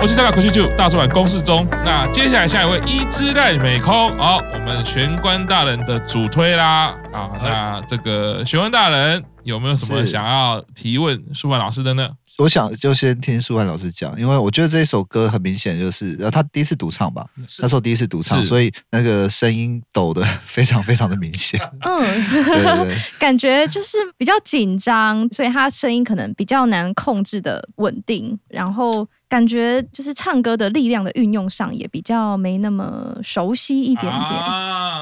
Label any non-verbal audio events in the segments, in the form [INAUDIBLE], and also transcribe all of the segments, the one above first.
咚，我是香港科学组大叔版公式中。那接下来下一位伊之濑美空，好，我们玄关大人的主推啦。啊，那这个玄关大人。有没有什么想要提问舒帆老师的呢？我想就先听舒帆老师讲，因为我觉得这一首歌很明显就是，呃，他第一次独唱吧，那时候第一次独唱，所以那个声音抖的非常非常的明显。[LAUGHS] 嗯，对对对，感觉就是比较紧张，所以他声音可能比较难控制的稳定，然后。感觉就是唱歌的力量的运用上也比较没那么熟悉一点点，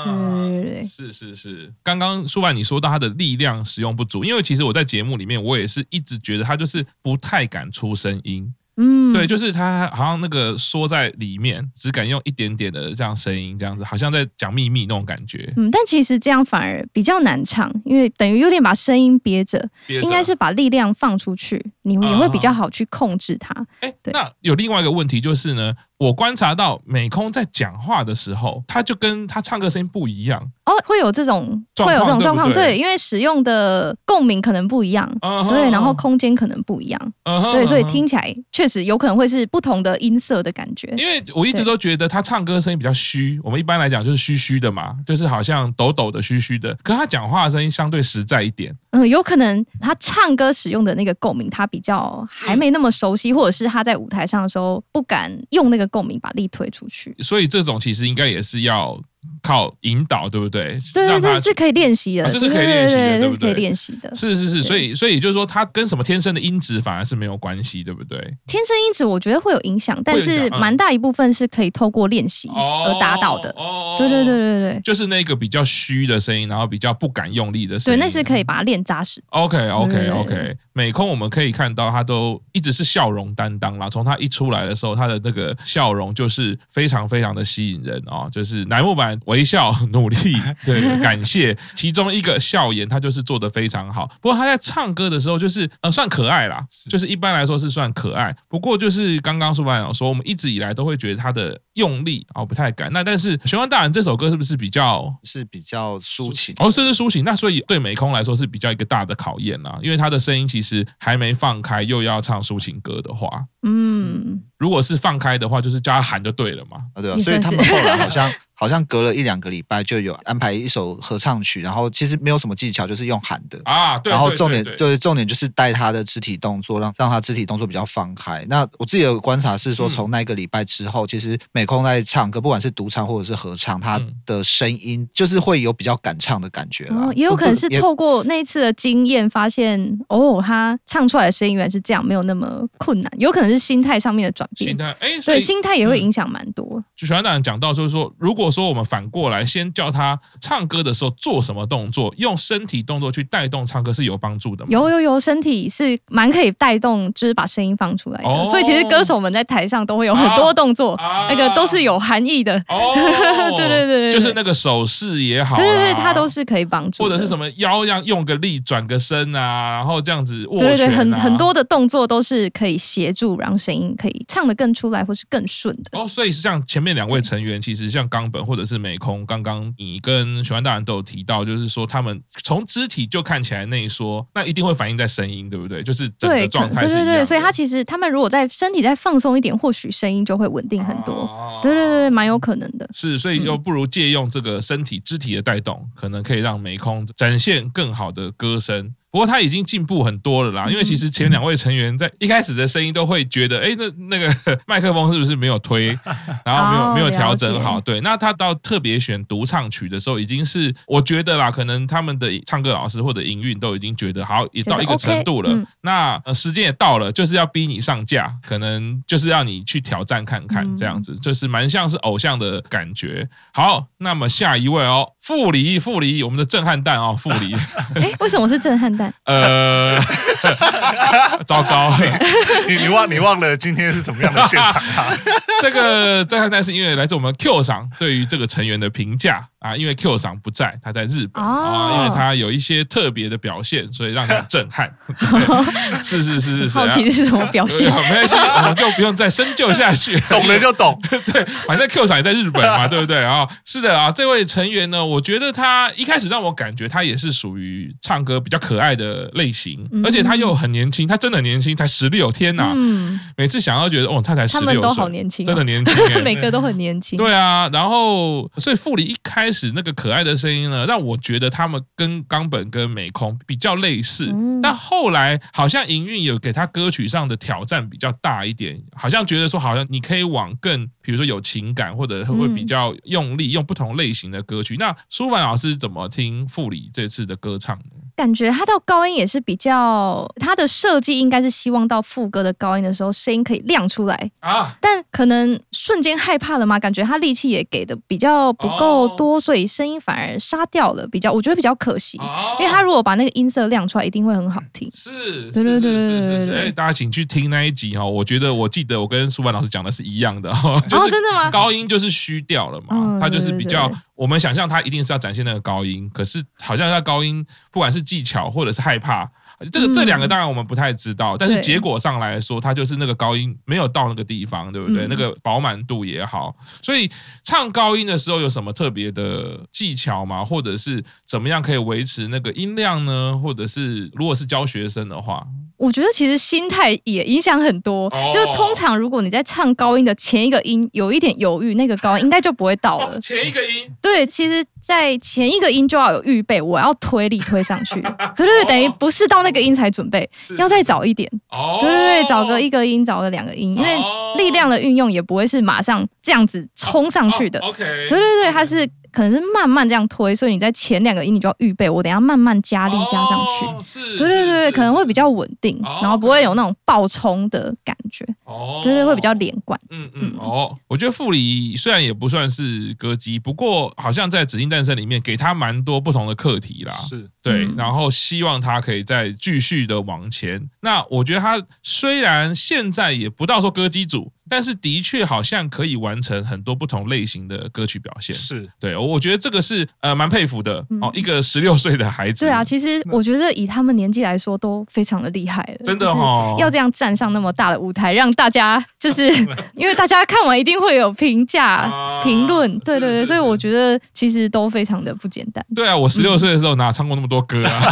啊、对对对，是是是。刚刚舒帆你说到他的力量使用不足，因为其实我在节目里面我也是一直觉得他就是不太敢出声音。嗯，对，就是他好像那个缩在里面，只敢用一点点的这样声音，这样子好像在讲秘密那种感觉。嗯，但其实这样反而比较难唱，因为等于有点把声音憋着，憋着应该是把力量放出去，你也会比较好去控制它。哎、嗯，对那有另外一个问题就是呢。我观察到美空在讲话的时候，他就跟他唱歌声音不一样。哦，会有这种会有这种状况，对，因为使用的共鸣可能不一样，对，然后空间可能不一样，对，所以听起来确实有可能会是不同的音色的感觉。因为我一直都觉得他唱歌声音比较虚，我们一般来讲就是虚虚的嘛，就是好像抖抖的、虚虚的，可他讲话的声音相对实在一点。嗯，有可能他唱歌使用的那个共鸣，他比较还没那么熟悉，或者是他在舞台上的时候不敢用那个共鸣把力推出去，所以这种其实应该也是要。靠引导，对不对？对对对，是可以练习的，这是可以练习的，对不对？可以练习的，是是是，所以所以就是说，它跟什么天生的音质反而是没有关系，对不对？天生音质我觉得会有影响，但是蛮大一部分是可以透过练习而达到的。哦，对对对对对，就是那个比较虚的声音，然后比较不敢用力的声音，对，那是可以把它练扎实。OK OK OK，美空我们可以看到，他都一直是笑容担当啦。从他一出来的时候，他的那个笑容就是非常非常的吸引人哦，就是乃木坂微笑。[LAUGHS] 努力，对，[LAUGHS] 感谢其中一个笑颜，他就是做的非常好。不过他在唱歌的时候，就是呃，算可爱啦，就是一般来说是算可爱。不过就是刚刚苏凡有说，我们一直以来都会觉得他的用力啊不太敢。那但是玄关大人这首歌是不是比较是比较抒情？哦，是是抒情。那所以对美空来说是比较一个大的考验啦，因为他的声音其实还没放开，又要唱抒情歌的话，嗯，如果是放开的话，就是叫他喊就对了嘛。啊，对啊，所以他们后来好像。好像隔了一两个礼拜就有安排一首合唱曲，然后其实没有什么技巧，就是用喊的啊。对。然后重点就是重点就是带他的肢体动作，让让他肢体动作比较放开。那我自己有观察是说，从那个礼拜之后，其实美空在唱歌，不管是独唱或者是合唱，他的声音就是会有比较敢唱的感觉了。也有可能是透过那一次的经验，发现哦，他唱出来的声音原来是这样，没有那么困难。有可能是心态上面的转变。心态，哎，所以心态也会影响蛮多。就玄关大人讲到，就是说，如果说我们反过来，先教他唱歌的时候做什么动作，用身体动作去带动唱歌是有帮助的吗？有有有，身体是蛮可以带动，就是把声音放出来的。哦、所以其实歌手们在台上都会有很多动作，啊、那个都是有含义的。哦，[LAUGHS] 对，对对对，就是那个手势也好，对对对，它都是可以帮助。或者是什么腰要用个力转个身啊，然后这样子握拳、啊、对对对，很很多的动作都是可以协助让声音可以唱得更出来，或是更顺的。哦，所以是像前面两位成员，其实像刚本或者是美空。刚刚你跟玄幻大人都有提到，就是说他们从肢体就看起来那一说，那一定会反映在声音，对不对？就是整个状态。对对对，所以他其实他们如果在身体再放松一点，或许声音就会稳定很多。啊、对对对，蛮有可能的。是，所以又不如借用这个身体肢体的带动，可能可以让美空展现更好的歌声。不过他已经进步很多了啦，因为其实前两位成员在一开始的声音都会觉得，哎，那那个 [LAUGHS] 麦克风是不是没有推，[LAUGHS] 然后没有没有调整好？对，那他到特别选独唱曲的时候，已经是我觉得啦，可能他们的唱歌老师或者营运都已经觉得好，也到一个程度了。那时间也到了，就是要逼你上架，可能就是要你去挑战看看，这样子就是蛮像是偶像的感觉。好，那么下一位哦，傅离傅离，我们的震撼弹哦，傅离。[LAUGHS] 哎，为什么是震撼？呃，[LAUGHS] 糟糕，你你忘你忘了今天是什么样的现场啊？[LAUGHS] 这个震撼弹是因为来自我们 Q 赏对于这个成员的评价啊，因为 Q 赏不在，他在日本啊，因为他有一些特别的表现，所以让人震撼。[LAUGHS] 是是是是是，好奇是什么表现？没关系，我们就不用再深究下去，懂了就懂。对，反正 Q 赏也在日本嘛，对不对啊？是的啊，这位成员呢，我觉得他一开始让我感觉他也是属于唱歌比较可爱的类型，而且他又很年轻，他真的年轻，才十六天呐。嗯，每次想要觉得哦，他才十六岁，他们都好年轻，真的年轻，[LAUGHS] 每个都很年轻。对啊，然后所以傅里一开。始那个可爱的声音呢，让我觉得他们跟冈本跟美空比较类似，但后来好像营运有给他歌曲上的挑战比较大一点，好像觉得说好像你可以往更比如说有情感或者会比较用力用不同类型的歌曲。那舒凡老师怎么听傅里这次的歌唱呢？感觉他到高音也是比较，他的设计应该是希望到副歌的高音的时候，声音可以亮出来啊。但可能瞬间害怕了嘛，感觉他力气也给的比较不够多，所以声音反而杀掉了，比较我觉得比较可惜。因为他如果把那个音色亮出来，一定会很好听。是，对对对对对对。哎，大家请去听那一集哈，我觉得我记得我跟舒凡老师讲的是一样的哈。哦，真的吗？高音就是虚掉了嘛，他就是比较。我们想象他一定是要展现那个高音，可是好像他高音不管是技巧或者是害怕，这个这两个当然我们不太知道，但是结果上来说，他就是那个高音没有到那个地方，对不对？那个饱满度也好，所以唱高音的时候有什么特别的技巧吗？或者是怎么样可以维持那个音量呢？或者是如果是教学生的话？我觉得其实心态也影响很多，就是通常如果你在唱高音的前一个音有一点犹豫，那个高音应该就不会到了。前一个音，对，其实，在前一个音就要有预备，我要推力推上去。[LAUGHS] 对对对，等于不是到那个音才准备，要再早一点。哦对对对，找个一个音，找个两个音，因为力量的运用也不会是马上这样子冲上去的。OK，对对对，它是。可能是慢慢这样推，所以你在前两个音你就要预备，我等下慢慢加力加上去。哦、是，对对对，可能会比较稳定，哦、然后不会有那种爆冲的感觉。哦，对对，会比较连贯。嗯嗯。哦，我觉得傅里虽然也不算是歌姬，不过好像在《紫金诞生》里面给他蛮多不同的课题啦。是，对，嗯、然后希望他可以再继续的往前。那我觉得他虽然现在也不到说歌姬组。但是的确好像可以完成很多不同类型的歌曲表现，是对，我觉得这个是呃蛮佩服的哦，一个十六岁的孩子。对啊，其实我觉得以他们年纪来说都非常的厉害了，真的哦，要这样站上那么大的舞台，让大家就是 [LAUGHS] 因为大家看完一定会有评价评论，对对对，所以我觉得其实都非常的不简单。对啊，我十六岁的时候哪唱过那么多歌啊，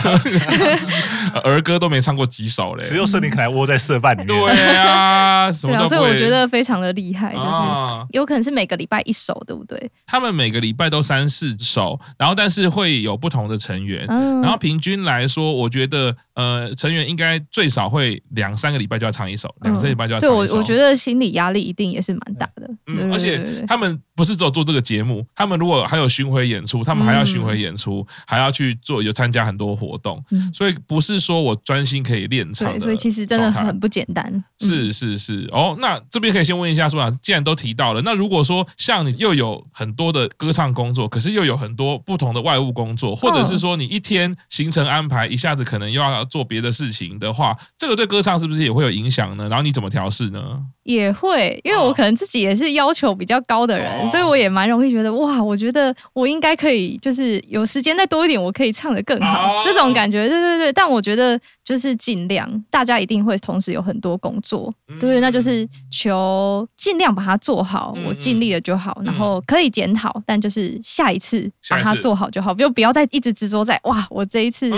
[LAUGHS] 儿歌都没唱过几首嘞，只有圣灵可能窝在社办里面。对啊，什么都所以我觉得。非常的厉害，就是有可能是每个礼拜一首，对不对？他们每个礼拜都三四首，然后但是会有不同的成员，嗯、然后平均来说，我觉得呃，成员应该最少会两三个礼拜就要唱一首，两三个礼拜就要唱一首。对，我我觉得心理压力一定也是蛮大的。嗯，而且他们不是只有做这个节目，他们如果还有巡回演出，他们还要巡回演出，嗯、还要去做有参加很多活动，嗯、所以不是说我专心可以练唱的。所以其实真的很不简单。是是是，哦，那这边。可以先问一下，舒帆，既然都提到了，那如果说像你又有很多的歌唱工作，可是又有很多不同的外务工作，或者是说你一天行程安排一下子可能又要做别的事情的话，这个对歌唱是不是也会有影响呢？然后你怎么调试呢？也会，因为我可能自己也是要求比较高的人，所以我也蛮容易觉得哇，我觉得我应该可以，就是有时间再多一点，我可以唱的更好，这种感觉，对对对。但我觉得就是尽量，大家一定会同时有很多工作，对，那就是求。尽量把它做好，我尽力了就好，然后可以检讨，但就是下一次把它做好就好，就不要再一直执着在哇，我这一次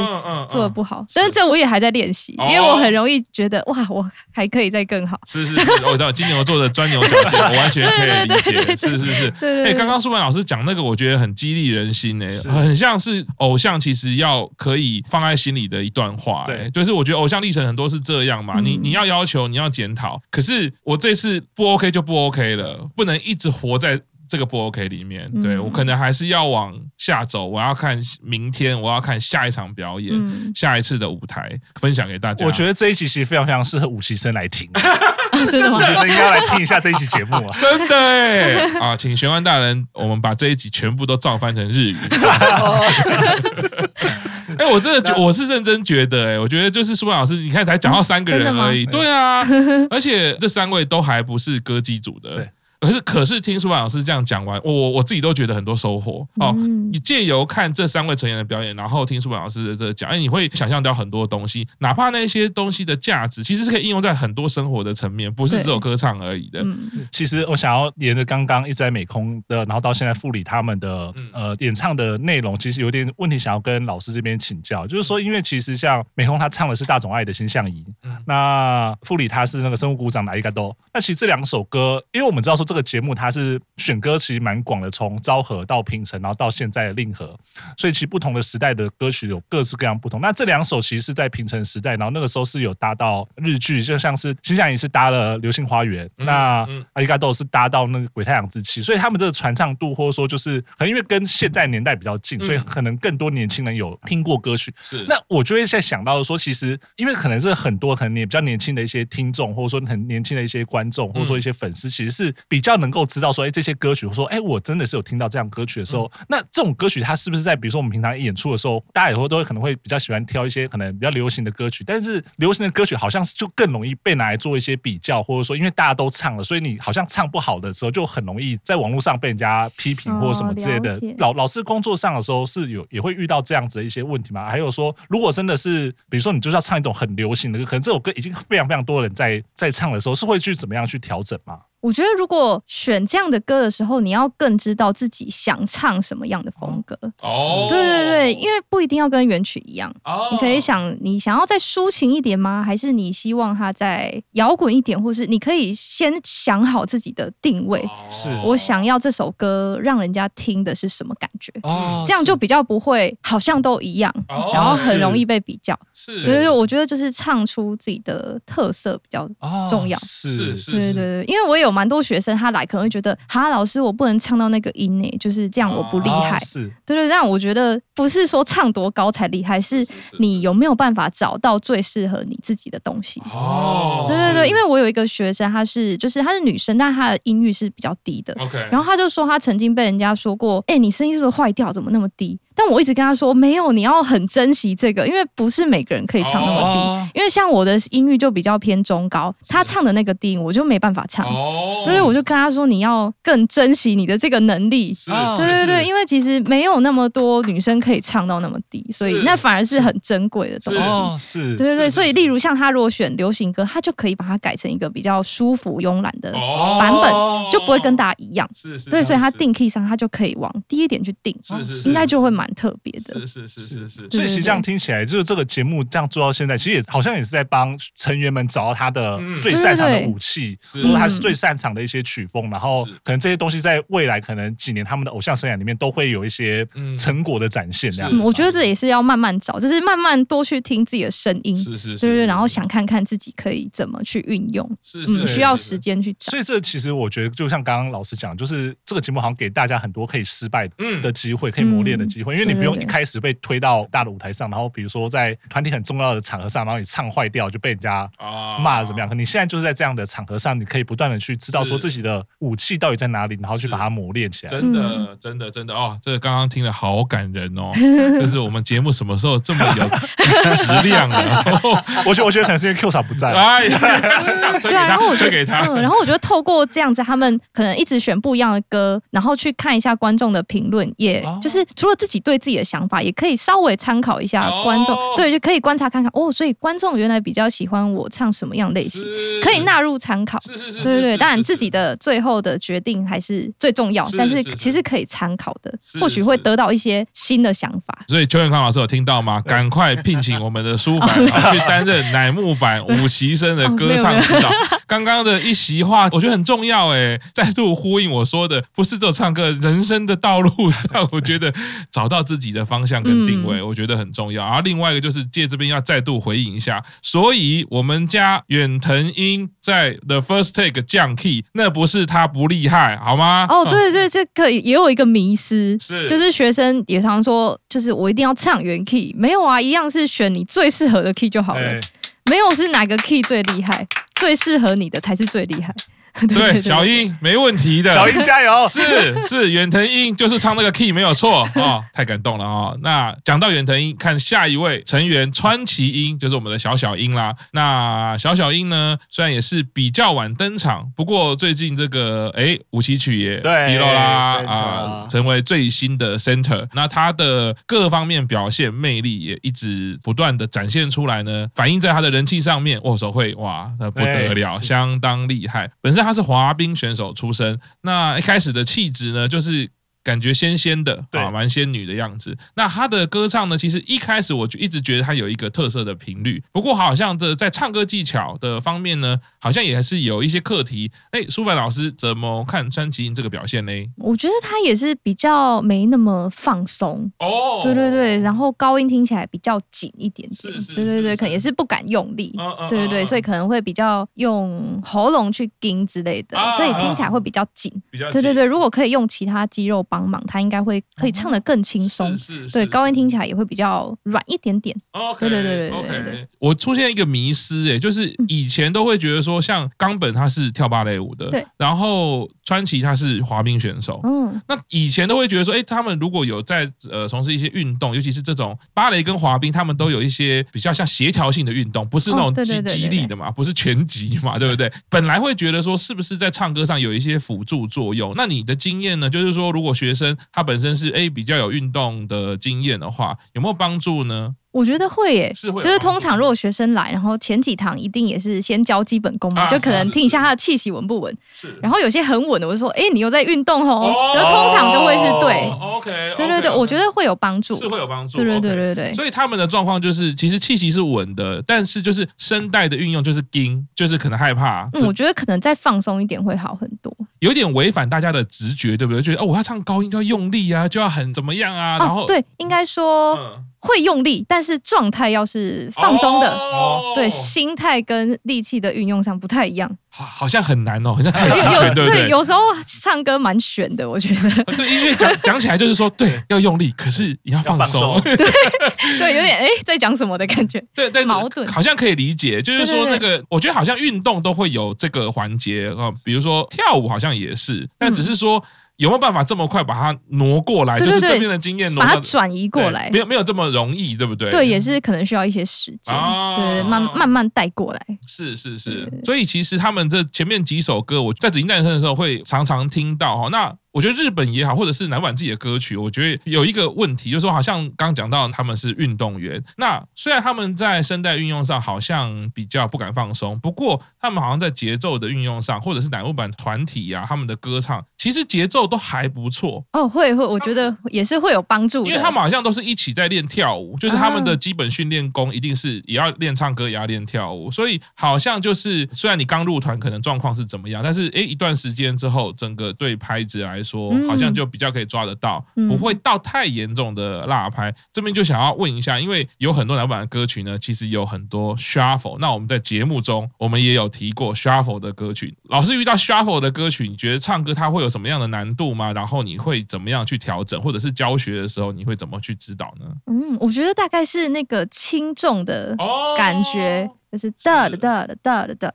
做的不好。但是这我也还在练习，因为我很容易觉得哇，我还可以再更好。是是是，我知道金牛座的钻牛角尖，[LAUGHS] 我完全可以理解。是是是，哎，刚刚舒曼老师讲那个，我觉得很激励人心哎，很像是偶像其实要可以放在心里的一段话。对，就是我觉得偶像历程很多是这样嘛，你你要要求，你要检讨，可是我这次。不 OK 就不 OK 了，不能一直活在这个不 OK 里面。对、嗯、我可能还是要往下走，我要看明天，我要看下一场表演，嗯、下一次的舞台分享给大家。我觉得这一集其实非常非常适合五期生来听，[LAUGHS] [LAUGHS] 真的吗？五期生应该要来听一下这一期节目啊！真的哎啊，请玄幻大人，我们把这一集全部都照翻成日语。[LAUGHS] 哎，我真的觉，我是认真觉得，哎，我觉得就是舒曼老师，你看才讲到三个人而已，对。啊，而且这三位都还不是歌姬组的，可是可是听舒帆老师这样讲完，我我我自己都觉得很多收获。哦。你借由看这三位成员的表演，然后听舒帆老师的这讲，哎，你会想象到很多东西，哪怕那些东西的价值，其实是可以应用在很多生活的层面，不是只有歌唱而已的。其实我想要沿着刚刚一直在美空的，然后到现在富里他们的呃演唱的内容，其实有点问题，想要跟老师这边请教，就是说，因为其实像美空他唱的是大种爱的心相仪，那富里他是那个生物鼓掌的阿里嘎多，那其实这两首歌，因为我们知道说这个节目它是选歌其实蛮广的，从昭和到平成，然后到现在的令和，所以其实不同的时代的歌曲有各式各样不同。那这两首其实是在平成时代，然后那个时候是有搭到日剧，就像是心相仪是搭了《流星花园》，那阿里嘎多是搭到那个《鬼太阳之妻》，所以他们这个传唱度或者说就是可能因为跟现在年代比较近，所以可能更多年轻人有听过歌曲。是，那我就会在想到说，其实因为可能是很多可能也比较年轻的一些听众，或者说很年轻的一些观众，或者说一些粉丝，其实是比较能够知道说，哎，这些歌曲，我说，哎，我真的是有听到这样歌曲的时候，那这种歌曲它是不是在比如说我们平常演出的时候，大家以后都会可能会比较喜欢挑一些可能比较流行的歌曲，但是流行的歌曲好像是就更容易被拿来做一些比较，或者说因为大家都唱了，所以你好像唱不好的时候，就很容易在网络上被人家批评或者什么之类的。老老师工作上的时候是有也会遇到这样子的一些问题吗？还有说，如果真的是比如说你就是要唱一种很流行的歌，可能这首歌已经非常非常多人在在唱的时候，是会去怎么样去调整吗？我觉得，如果选这样的歌的时候，你要更知道自己想唱什么样的风格。哦，对对对，因为不一定要跟原曲一样。哦，你可以想，你想要再抒情一点吗？还是你希望它再摇滚一点？或是你可以先想好自己的定位。是，我想要这首歌让人家听的是什么感觉？哦，这样就比较不会好像都一样，然后很容易被比较。是，所以我觉得就是唱出自己的特色比较重要。是是，对对对，因为我有。有蛮多学生，他来可能会觉得，哈，老师，我不能唱到那个音呢，就是这样，我不厉害。哦、是，对对，但我觉得不是说唱多高才厉害，是你有没有办法找到最适合你自己的东西。哦，对对对，因为我有一个学生，她是就是她是女生，但她的音域是比较低的。OK，然后她就说，她曾经被人家说过，哎，你声音是不是坏掉？怎么那么低？但我一直跟他说，没有，你要很珍惜这个，因为不是每个人可以唱那么低。哦、因为像我的音域就比较偏中高，他唱的那个低音我就没办法唱。哦所以我就跟他说，你要更珍惜你的这个能力。对对对，因为其实没有那么多女生可以唱到那么低，所以那反而是很珍贵的东西。哦，是，对对对。所以，例如像他如果选流行歌，他就可以把它改成一个比较舒服、慵懒的版本，就不会跟大家一样。是是。对，所以他定 key 上，他就可以往低一点去定。是是。应该就会蛮特别的。是是是是是。所以其实这样听起来，就是这个节目这样做到现在，其实也好像也是在帮成员们找到他的最擅长的武器，或者他是最擅长的一些曲风，然后可能这些东西在未来可能几年他们的偶像生涯里面都会有一些成果的展现。这样子，我觉得这也是要慢慢找，就是慢慢多去听自己的声音，是是是，对对，然后想看看自己可以怎么去运用，是是，需要时间去找。所以这其实我觉得，就像刚刚老师讲，就是这个节目好像给大家很多可以失败的机会，可以磨练的机会，因为你不用一开始被推到大的舞台上，然后比如说在团体很重要的场合上，然后你唱坏掉就被人家骂怎么样？可你现在就是在这样的场合上，你可以不断的去知道说自己的。武器到底在哪里？然后去把它磨练起来。真的，真的，真的哦！这个刚刚听了好感人哦。[LAUGHS] 就是我们节目什么时候这么有 [LAUGHS] 质量了？[LAUGHS] 我觉得，我觉得可能是因为 Q 嫂不在。哎呀，对啊，然后我就给他。然后我觉得透过这样子，他们可能一直选不一样的歌，然后去看一下观众的评论，也就是除了自己对自己的想法，也可以稍微参考一下观众。对，就可以观察看看哦。所以观众原来比较喜欢我唱什么样类型，可以纳入参考。是是是，对对对。当然自己的最后的决定还是最重要，但是其实可以参考的，或许会得到一些新的想法。所以邱永康老师有听到吗？赶快聘请我们的舒凡 [LAUGHS] 去担任乃木坂五期生的歌唱指导。刚刚的一席话，我觉得很重要哎，再度呼应我说的，不是只有唱歌，人生的道路上，我觉得找到自己的方向跟定位，我觉得很重要。然后另外一个就是借这边要再度回应一下，所以我们家远藤英在 The First Take 降 key，那不是他不厉害，好吗？哦，对对，这个也有一个迷失，是就是学生也常说，就是我一定要唱原 key，没有啊，一样是选你最适合的 key 就好了，没有是哪个 key 最厉害。最适合你的才是最厉害。[LAUGHS] 对，小英没问题的，小英加油！[LAUGHS] 是是，远藤英就是唱那个 key 没有错啊、哦，[LAUGHS] 太感动了啊、哦！那讲到远藤英，看下一位成员川崎英，就是我们的小小英啦。那小小英呢，虽然也是比较晚登场，不过最近这个哎五期曲也披露啦啊、呃，成为最新的 center。那他的各方面表现魅力也一直不断的展现出来呢，反映在他的人气上面，握手会哇，那不得了，相当厉害。本身他是滑冰选手出身，那一开始的气质呢，就是。感觉仙仙的，对啊，蛮仙女的样子。那她的歌唱呢，其实一开始我就一直觉得她有一个特色的频率。不过好像这在唱歌技巧的方面呢，好像也还是有一些课题。哎，舒凡老师怎么看川崎英这个表现呢？我觉得她也是比较没那么放松哦。对对对，然后高音听起来比较紧一点点。是是是是对对对，可能也是不敢用力。嗯嗯。对对对，所以可能会比较用喉咙去顶之类的，所以听起来会比较紧。比较紧。对对对，如果可以用其他肌肉帮。帮忙，他应该会可以唱的更轻松，对，高音听起来也会比较软一点点。对对对对对对。我出现一个迷失，哎，就是以前都会觉得说，像冈本他是跳芭蕾舞的，对，然后川崎他是滑冰选手，嗯，那以前都会觉得说，哎，他们如果有在呃从事一些运动，尤其是这种芭蕾跟滑冰，他们都有一些比较像协调性的运动，不是那种激激励的嘛，不是拳击嘛，对不对？本来会觉得说，是不是在唱歌上有一些辅助作用？那你的经验呢？就是说，如果学学生他本身是 A 比较有运动的经验的话，有没有帮助呢？我觉得会耶，是会，就是通常如果学生来，然后前几堂一定也是先教基本功嘛，就可能听一下他的气息稳不稳。是，然后有些很稳的，我就说，哎，你又在运动哦，就通常就会是对。OK，对对对，我觉得会有帮助，是会有帮助。对对对对对。所以他们的状况就是，其实气息是稳的，但是就是声带的运用就是惊，就是可能害怕。嗯，我觉得可能再放松一点会好很多。有点违反大家的直觉，对不对？觉得哦，我要唱高音就要用力啊，就要很怎么样啊？然后对，应该说。会用力，但是状态要是放松的，哦、对，心态跟力气的运用上不太一样。好，好像很难哦，好像太 [LAUGHS] 极拳，对不对？有时候唱歌蛮悬的，我觉得。[LAUGHS] 对，因为讲讲起来就是说，对，要用力，可是也要放松。对，[LAUGHS] 对，有点哎，在讲什么的感觉。对，但矛盾，好像可以理解，就是说那个，我觉得好像运动都会有这个环节啊，比如说跳舞好像也是，但只是说。有没有办法这么快把它挪过来？就是这边的经验，把它转移过来，没有没有这么容易，对不对？对，也是可能需要一些时间，对，慢慢慢带过来。是是是，所以其实他们这前面几首歌，我在紫金诞生的时候会常常听到哈。那我觉得日本也好，或者是乃木坂自己的歌曲，我觉得有一个问题，就是说好像刚刚讲到他们是运动员，那虽然他们在声带运用上好像比较不敢放松，不过他们好像在节奏的运用上，或者是乃木坂团体啊，他们的歌唱其实节奏都还不错哦。会会，我觉得也是会有帮助，因为他们好像都是一起在练跳舞，就是他们的基本训练功一定是也要练唱歌，也要练跳舞，所以好像就是虽然你刚入团可能状况是怎么样，但是诶一段时间之后，整个对拍子来说好像就。比较可以抓得到，不会到太严重的落拍。这边就想要问一下，因为有很多老板的歌曲呢，其实有很多 shuffle。那我们在节目中，我们也有提过 shuffle 的歌曲。老师遇到 shuffle 的歌曲，你觉得唱歌它会有什么样的难度吗？然后你会怎么样去调整，或者是教学的时候你会怎么去指导呢？嗯，我觉得大概是那个轻重的感觉。就是哒的哒的哒的哒，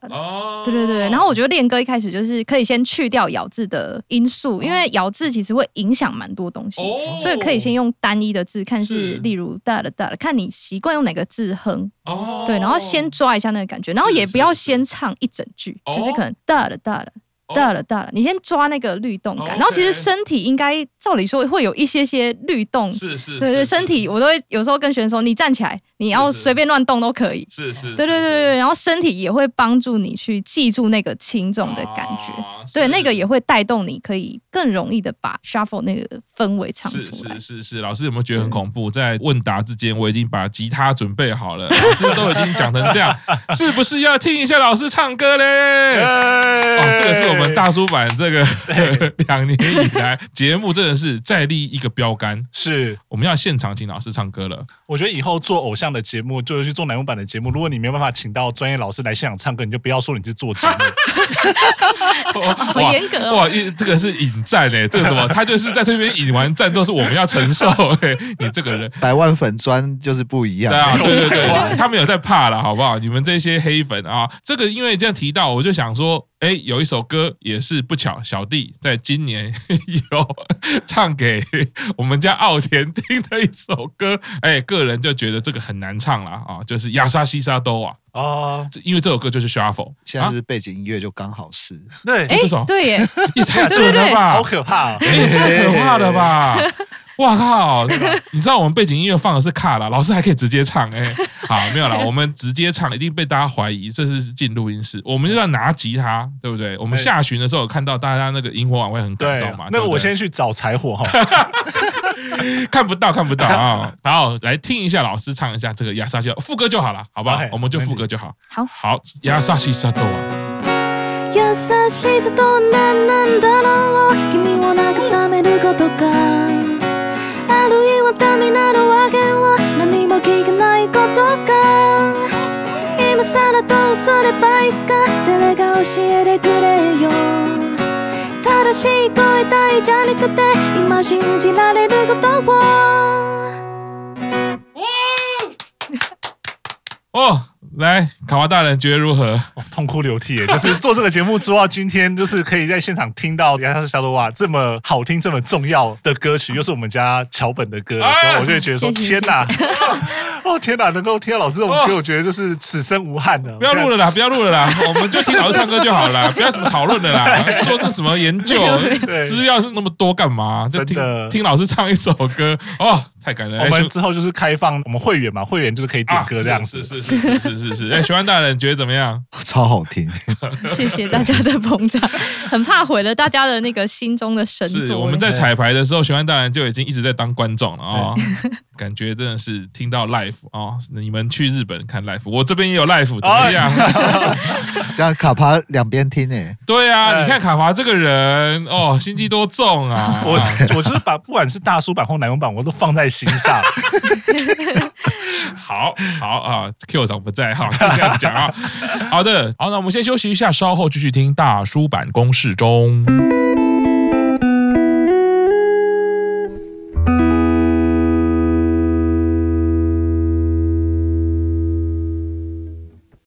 对对对。然后我觉得练歌一开始就是可以先去掉咬字的因素，因为咬字其实会影响蛮多东西，所以可以先用单一的字，看是例如哒的哒的，看你习惯用哪个字哼哦，对，然后先抓一下那个感觉，然后也不要先唱一整句，就是可能哒的哒的。到了到了，你先抓那个律动感，然后其实身体应该照理说会有一些些律动，是是，对对，身体我都会有时候跟选手，你站起来，你要随便乱动都可以，是是，对对对对，然后身体也会帮助你去记住那个轻重的感觉，对，那个也会带动你可以更容易的把 shuffle 那个氛围唱出来。是是是是，老师有没有觉得很恐怖？在问答之间，我已经把吉他准备好了，[LAUGHS] 老师都已经讲成这样，是不是要听一下老师唱歌嘞？[LAUGHS] 哦，这个是我们。大叔版这个 [LAUGHS] 两年以来节目真的是再立一个标杆，是我们要现场请老师唱歌了。我觉得以后做偶像的节目，就是去做男模版的节目。如果你没有办法请到专业老师来现场唱歌，你就不要说你是做节目。[LAUGHS] 好严格哦！哇，这个是引战哎，这个什么？他就是在这边引完战之后，是我们要承受 [LAUGHS] 哎。你这个人百万粉砖就是不一样。对啊，对对对，他们有在怕了，好不好？你们这些黑粉啊，这个因为这样提到，我就想说。哎，有一首歌也是不巧，小弟在今年 [LAUGHS] 有唱给我们家奥田听的一首歌，哎，个人就觉得这个很难唱了啊，就是亚沙西沙都》啊。哦，因为这首歌就是 shuffle，现在是背景音乐就刚好是，对，哎，对耶，[LAUGHS] 也太准了吧，好可怕，也太可怕了吧。哇靠！你知道我们背景音乐放的是卡拉，老师还可以直接唱哎、欸，[LAUGHS] 好没有了，我们直接唱一定被大家怀疑这是进录音室，我们就要拿吉他，对不对？我们下旬的时候有看到大家那个萤火晚会很感动嘛？那个我先去找柴火哈，[LAUGHS] 看不到看不到 [LAUGHS] 啊！好，来听一下老师唱一下这个亚萨西副歌就好了，好不好？我们就副歌就好。好，好，亚萨西沙多も聞けないことか。今さらどうすればいいか。誰が教えてくれよ。正しい声大じゃなくて今信じられることを。[LAUGHS] あ来，卡哇大人觉得如何？哦、痛哭流涕，就是做这个节目做到今天，就是可以在现场听到亚萨西沙多瓦这么好听、这么重要的歌曲，又是我们家桥本的歌的时候，我就会觉得说：天哪！[LAUGHS] 哦天哪，能够听到老师这种歌，我觉得就是此生无憾了。不要录了啦，不要录了啦，我们就听老师唱歌就好了，不要什么讨论的啦，[LAUGHS] 做那什么研究，资料是那么多干嘛？就听听老师唱一首歌哦，太感人。我们之后就是开放我们会员嘛，会员就是可以点歌这样子。是是是是是是是。哎，玄幻大人觉得怎么样？[LAUGHS] 超好听，[LAUGHS] 谢谢大家的捧场。很怕毁了大家的那个心中的神作。我们在彩排的时候，玄幻大人就已经一直在当观众了啊，[LAUGHS] 感觉真的是听到 live。哦，你们去日本看 live，我这边也有 live，怎么样？这样卡帕两边听诶。对啊，你看卡帕这个人哦，心机多重啊！我我就是把不管是大叔版或奶油版，我都放在心上。[LAUGHS] 好好啊，Q 总不在哈，就这样讲啊。好的，好，那我们先休息一下，稍后继续听大叔版公式中。